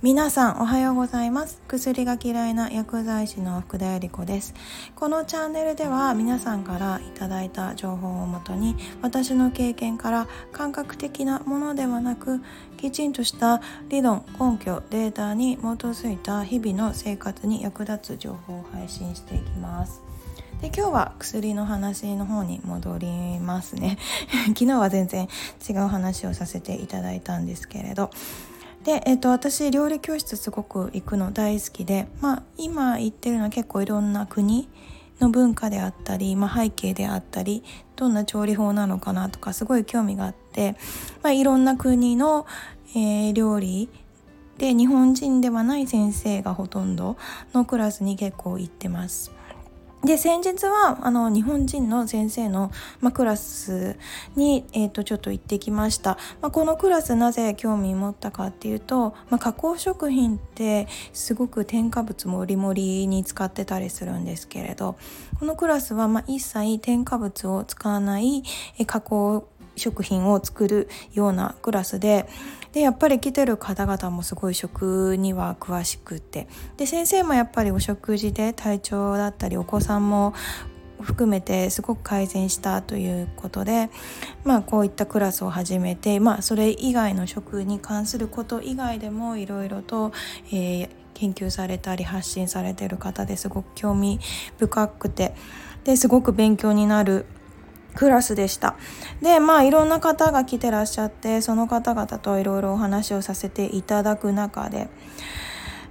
皆さんおはようございます。薬が嫌いな薬剤師の福田由里子です。このチャンネルでは皆さんからいただいた情報をもとに私の経験から感覚的なものではなくきちんとした理論根拠データに基づいた日々の生活に役立つ情報を配信していきます。で今日は薬の話の方に戻りますね。昨日は全然違う話をさせていただいたんですけれど。で、えーと、私料理教室すごく行くの大好きで、まあ、今行ってるのは結構いろんな国の文化であったり、まあ、背景であったりどんな調理法なのかなとかすごい興味があって、まあ、いろんな国の、えー、料理で日本人ではない先生がほとんどのクラスに結構行ってます。で先日はあの日本人の先生の、ま、クラスに、えーと、ちょっと行ってきました、ま、このクラスなぜ興味持ったかっていうと、ま、加工食品ってすごく添加物もりもりに使ってたりするんですけれどこのクラスはま一切添加物を使わないえ加工食品を作るようなクラスででやっぱり来てる方々もすごい食には詳しくて。で先生もやっぱりお食事で体調だったりお子さんも含めてすごく改善したということで、まあ、こういったクラスを始めて、まあ、それ以外の食に関すること以外でもいろいろと、えー、研究されたり発信されてる方ですごく興味深くて。ですごく勉強になるクラスでしたでまあいろんな方が来てらっしゃってその方々といろいろお話をさせていただく中で、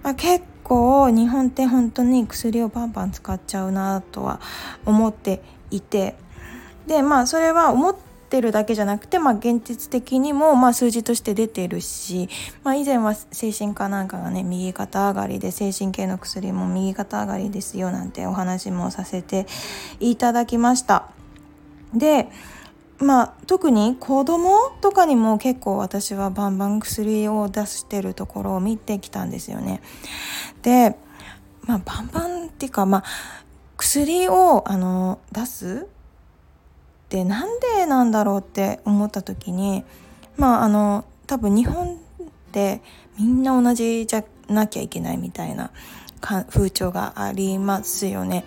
まあ、結構日本って本当に薬をバンバン使っちゃうなとは思っていてでまあそれは思ってるだけじゃなくて、まあ、現実的にも、まあ、数字として出てるし、まあ、以前は精神科なんかがね右肩上がりで精神系の薬も右肩上がりですよなんてお話もさせていただきました。でまあ特に子供とかにも結構私はバンバン薬を出してるところを見てきたんですよね。で、まあ、バンバンっていうか、まあ、薬をあの出すってなんでなんだろうって思った時にまああの多分日本ってみんな同じじゃなきゃいけないみたいな風潮がありますよね。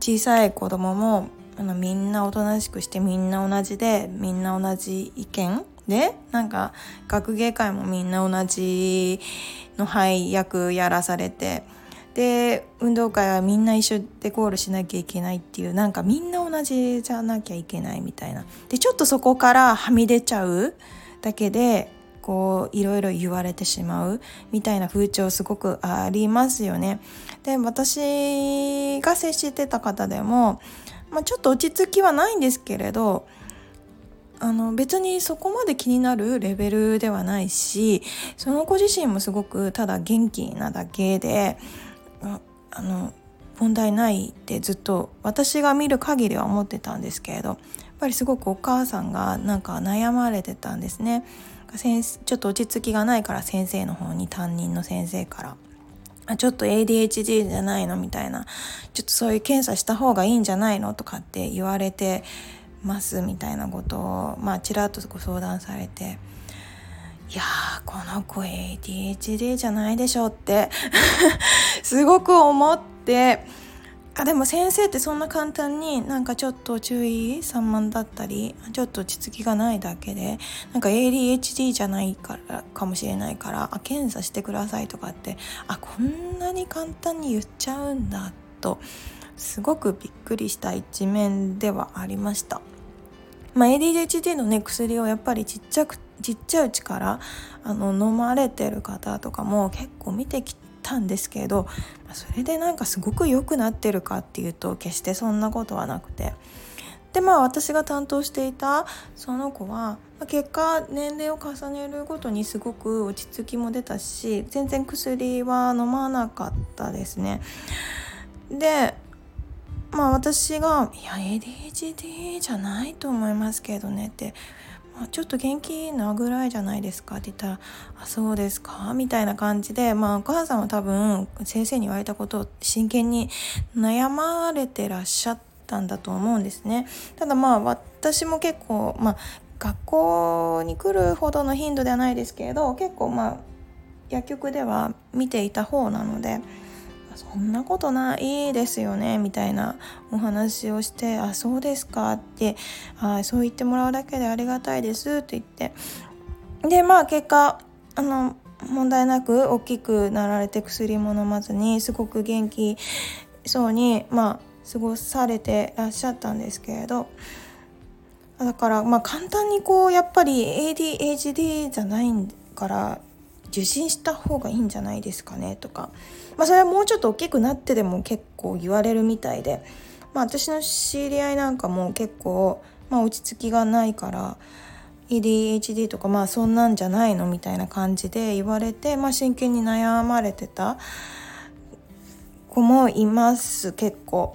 小さい子供もあのみんなおとなしくしてみんな同じでみんな同じ意見でなんか学芸会もみんな同じの配役やらされてで運動会はみんな一緒でゴールしなきゃいけないっていうなんかみんな同じじゃなきゃいけないみたいなでちょっとそこからはみ出ちゃうだけでこういろいろ言われてしまうみたいな風潮すごくありますよね。で私が接してた方でもまあ、ちょっと落ち着きはないんですけれどあの別にそこまで気になるレベルではないしその子自身もすごくただ元気なだけであの問題ないってずっと私が見る限りは思ってたんですけれどやっぱりすごくお母さんがなんか悩まれてたんですね。ちょっと落ち着きがないから先生の方に担任の先生からあちょっと ADHD じゃないの？みたいなちょっとそういう検査した方がいいんじゃないの？とかって言われてますみたいなことをまあちらっとご相談されていやーこの子 ADHD じゃないでしょって。すごく思って。あでも先生ってそんな簡単になんかちょっと注意散漫だったりちょっと落ち着きがないだけでなんか ADHD じゃないからかもしれないからあ検査してくださいとかってあこんなに簡単に言っちゃうんだとすごくびっくりした一面ではありました。まあ、ADHD のね薬をやっぱりちっちゃくちっちゃいうちからあの飲まれてる方とかも結構見てきてたんですけどそれでなんかすごく良くなってるかっていうと決してそんなことはなくてでまあ私が担当していたその子は結果年齢を重ねるごとにすごく落ち着きも出たし全然薬は飲まなかったですね。でまあ私が「いや ADHD じゃないと思いますけどね」ってま、ちょっと元気なぐらいじゃないですかって言ったら「あそうですか」みたいな感じで、まあ、お母さんは多分先生に言われたことを真剣に悩まれてらっしゃったんだと思うんですね。ただまあ私も結構、まあ、学校に来るほどの頻度ではないですけれど結構まあ薬局では見ていた方なのでそんなことないですよねみたいなお話をして「あそうですか」ってあそう言ってもらうだけでありがたいですって言って。でまあ結果あの問題なく大きくなられて薬も飲まずにすごく元気そうにまあ過ごされてらっしゃったんですけれど。だからまあ簡単にこうやっぱり ADHD じゃないから受診した方がいいんじゃないですかねとか、まあ、それはもうちょっと大きくなってでも結構言われるみたいで、まあ、私の知り合いなんかも結構、まあ、落ち着きがないから ADHD とかまあそんなんじゃないのみたいな感じで言われて、まあ、真剣に悩まれてた子もいます結構。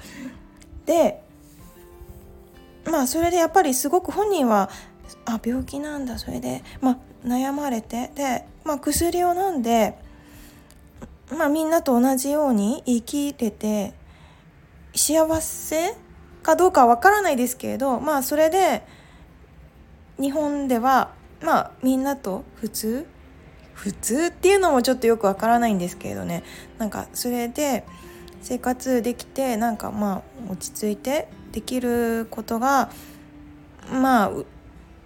でまあそれでやっぱりすごく本人はあ病気なんだそれで、まあ、悩まれてで、まあ、薬を飲んで、まあ、みんなと同じように生きれて幸せかどうかは分からないですけれどまあそれで日本ではまあみんなと普通普通っていうのもちょっとよくわからないんですけれどね。なんかそれで生活できてなんかまあ落ち着いてできることがまあ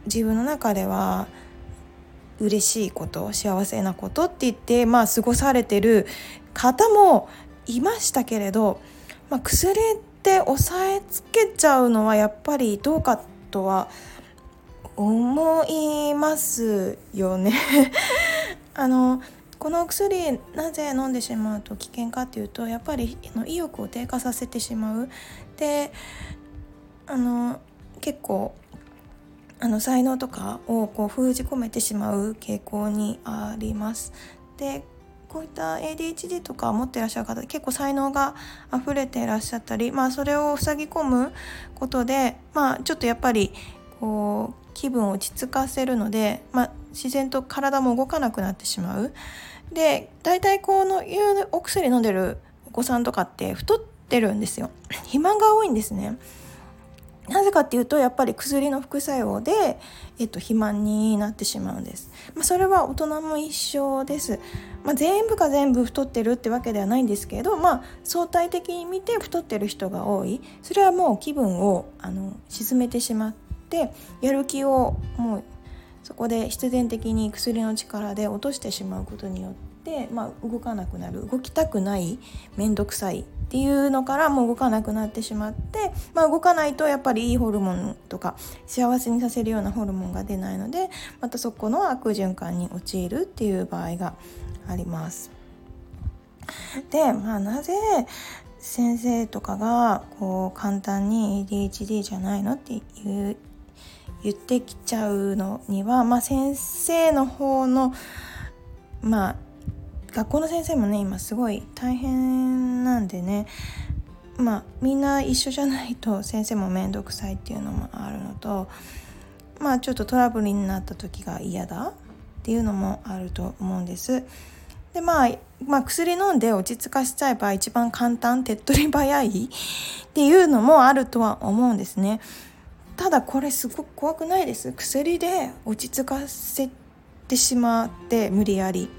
自分の中では嬉しいこと幸せなことって言ってまあ過ごされてる方もいましたけれど、まあ、薬って抑えつけちゃうのはやっぱりどうかとは思いますよね。あのこの薬なぜ飲んでしまうと危険かっていうとやっぱり意欲を低下させてしまう。であの結構あの才能とかをこう封じ込めてしまう傾向にあります。でこういった ADHD とか持ってらっしゃる方結構才能が溢れていらっしゃったり、まあ、それを塞ぎ込むことで、まあ、ちょっとやっぱりこう気分を落ち着かせるので、まあ、自然と体も動かなくなってしまう。で大体このいうお薬飲んでるお子さんとかって太ってるんですよ。肥満が多いんですね。なぜかっていうとやっぱり薬の副作用で、えっと、肥満になってしまうんです、まあ、それは大人も一緒です、まあ、全部が全部太ってるってわけではないんですけど、まあ、相対的に見て太ってる人が多い。それはもう気分をあの沈めてしまってやる気をもうそこで必然的に薬の力で落としてしまうことによって、まあ、動かなくなる動きたくない面倒くさいっていうのからもう動かなくなってしまって、まあ、動かないとやっぱりいいホルモンとか幸せにさせるようなホルモンが出ないのでまたそこの悪循環に陥るっていう場合があります。で、まあ、なぜ先生とかがこう簡単に ADHD じゃないのっていう言ってきちゃうのには、まあ、先生の方のまあ学校の先生もね今すごい大変なんでねまあみんな一緒じゃないと先生も面倒くさいっていうのもあるのとまあちょっとトラブルになった時が嫌だっていうのもあると思うんです。でまあ、まあ、薬飲んで落ち着かしちゃえば一番簡単手っ取り早いっていうのもあるとは思うんですね。ただこれすごく怖くないです薬で落ち着かせてしまって無理やり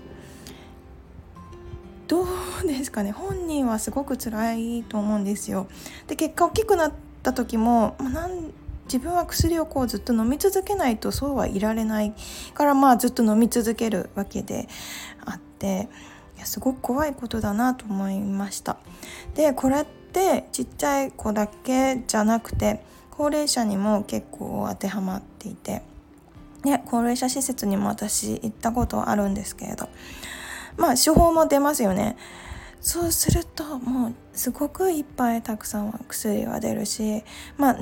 どうですかね本人はすごく辛いと思うんですよ。で結果大きくなった時も、まあ、なん自分は薬をこうずっと飲み続けないとそうはいられないからまあずっと飲み続けるわけであっていやすごく怖いことだなと思いました。でこれってちっちゃい子だけじゃなくて高齢者にも結構当てはまっていて、ね、高齢者施設にも私行ったことあるんですけれどまあ処方も出ますよね。そうするともうすごくいっぱいたくさん薬が出るしまあ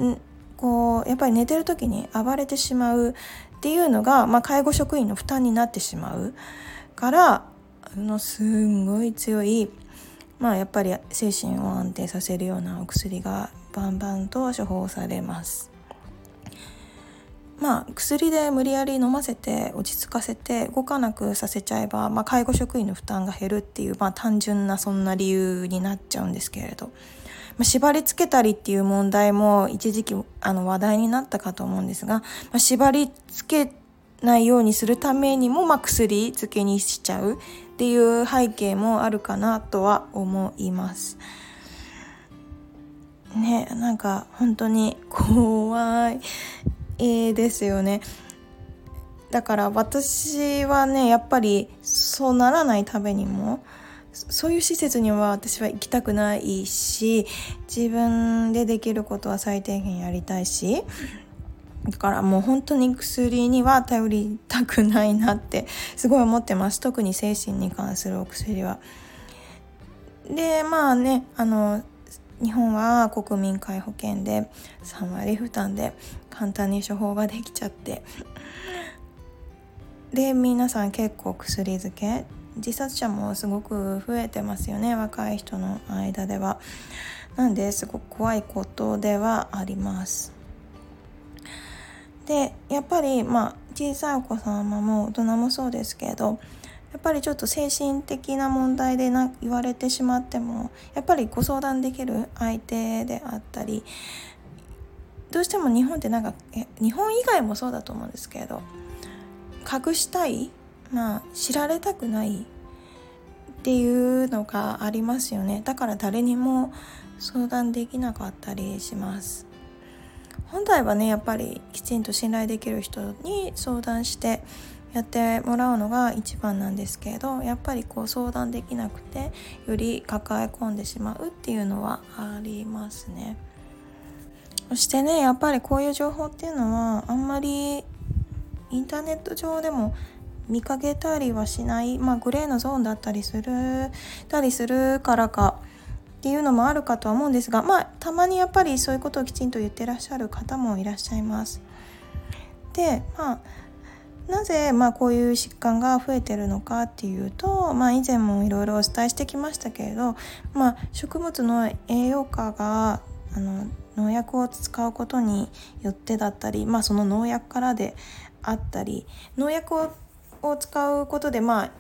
こうやっぱり寝てる時に暴れてしまうっていうのが、まあ、介護職員の負担になってしまうからあのすんごい強いまあやっぱり精神を安定させるようなお薬がバンバンと処方されます。まあ、薬で無理やり飲ませて落ち着かせて動かなくさせちゃえば、まあ、介護職員の負担が減るっていう、まあ、単純なそんな理由になっちゃうんですけれど、まあ、縛り付けたりっていう問題も一時期あの話題になったかと思うんですが、まあ、縛り付けないようにするためにも、まあ、薬漬けにしちゃうっていう背景もあるかなとは思います。ねなんか本当に怖い、ですよね。だから私はねやっぱりそうならないためにもそういう施設には私は行きたくないし自分でできることは最低限やりたいしだからもう本当に薬には頼りたくないなってすごい思ってます特に精神に関するお薬は。でまあねあの日本は国民皆保険で3割負担で簡単に処方ができちゃって。で皆さん結構薬漬け自殺者もすごく増えてますよね若い人の間では。なんですごく怖いことではあります。でやっぱりまあ小さいお子様も大人もそうですけどやっぱりちょっと精神的な問題でな言われてしまってもやっぱりご相談できる相手であったりどうしても日本ってなんか日本以外もそうだと思うんですけど隠したいまあ知られたくないっていうのがありますよね。だから誰にも相談できなかったりします。本来はねやっぱりきちんと信頼できる人に相談してやってもらうのが一番なんですけどやっぱりこう相談できなくてより抱え込んでしまうっていうのはありますねそしてねやっぱりこういう情報っていうのはあんまりインターネット上でも見かけたりはしない、まあ、グレーのゾーンだったりするたりするからかっていうのもあるかとは思うんですがまあたまにやっぱりそういうことをきちんと言ってらっしゃる方もいらっしゃいます。でまあなぜ、まあ、こういう疾患が増えてるのかっていうと、まあ、以前もいろいろお伝えしてきましたけれど、まあ、食物の栄養価があの農薬を使うことによってだったり、まあ、その農薬からであったり農薬をを使うことでまあ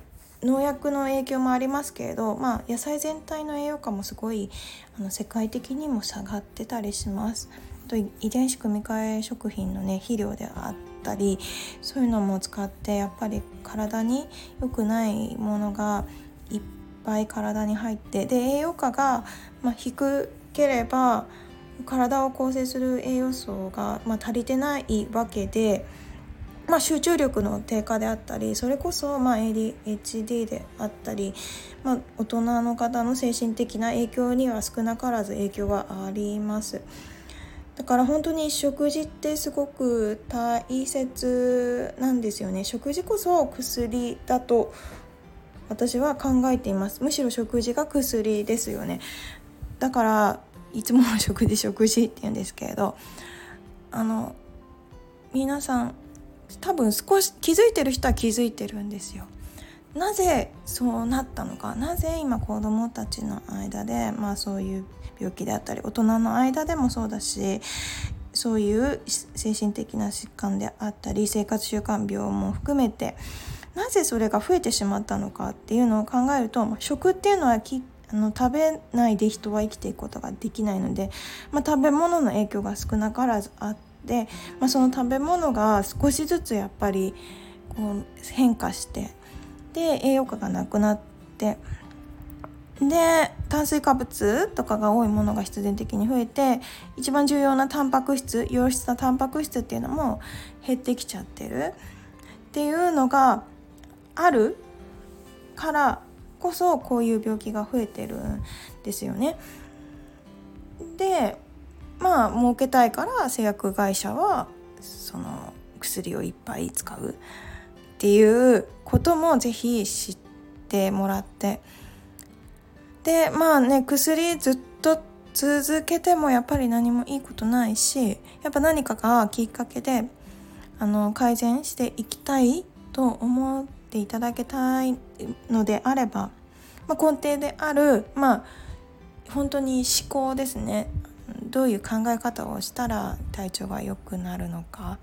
農薬の影響もありますけれど、まあ、野菜全体の栄養価もすごいあの世界的にも下がってたりします。と遺伝子組み換え食品のね肥料であったりそういうのも使ってやっぱり体に良くないものがいっぱい体に入ってで栄養価が、まあ、低ければ体を構成する栄養素が、まあ、足りてないわけで。まあ、集中力の低下であったりそれこそま ADHD であったり、まあ、大人の方の精神的な影響には少なからず影響はありますだから本当に食事ってすごく大切なんですよね。食事こそ薬だと私は考えています。むしろ食事が薬ですよね。だからいつもの食事食事って言うんですけれどあの皆さん多分少し気づいてる人は気づいてるんですよ。なぜそうなったのかなぜ今子どもたちの間で、まあ、そういう病気であったり大人の間でもそうだしそういう精神的な疾患であったり生活習慣病も含めてなぜそれが増えてしまったのかっていうのを考えると、まあ、食っていうのはきあの食べないで人は生きていくことができないので、まあ、食べ物の影響が少なからずあって。まあ、その食べ物が少しずつやっぱりこう変化してで栄養価がなくなってで炭水化物とかが多いものが必然的に増えて一番重要なタンパク質良質なタンパク質っていうのも減ってきちゃってるっていうのがあるからこそこういう病気が増えてるんですよね。でまあ儲けたいから製薬会社はその薬をいっぱい使うっていうこともぜひ知ってもらって。でまあね薬ずっと続けてもやっぱり何もいいことないしやっぱ何かがきっかけであの改善していきたいと思っていただけたいのであれば、まあ、根底であるまあ本当に思考ですね。どういう考え方をしたら体調が良くなるのか。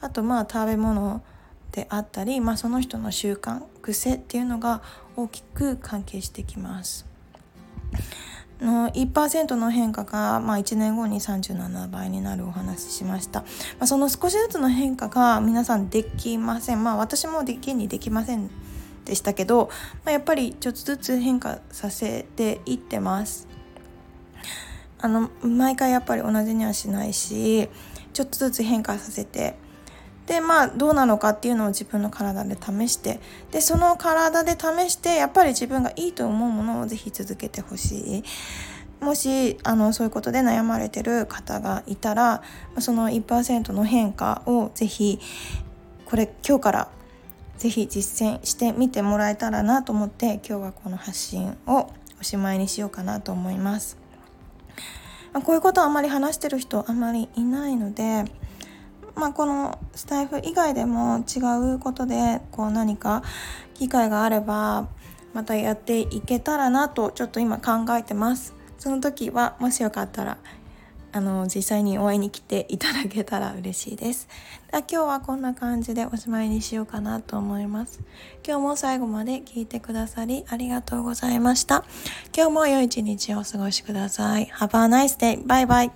あとまあ食べ物であったり、まあ、その人の習慣癖っていうのが大きく関係してきます。の1%の変化が、まあ、1年後に37倍になるお話ししました、まあ、その少しずつの変化が皆さんできません。まあ私もできにできませんでしたけど、まあ、やっぱりちょっとずつ変化させていってます。あの毎回やっぱり同じにはしないしちょっとずつ変化させてでまあどうなのかっていうのを自分の体で試してでその体で試してやっぱり自分がいいと思うものをぜひ続けてほしい。もしあのそういうことで悩まれてる方がいたらその1%の変化をぜひこれ今日からぜひ実践してみてもらえたらなと思って今日はこの発信をおしまいにしようかなと思います。こういうことはあまり話してる人あまりいないのでまあ、このスタイフ以外でも違うことでこう何か機会があればまたやっていけたらなとちょっと今考えてます。その時はもしよかったらあの実際に応援に来ていただけたら嬉しいです。今日はこんな感じでおしまいにしようかなと思います。今日も最後まで聞いてくださりありがとうございました。今日も良い一日をお過ごしください。Have a nice day! バイバイ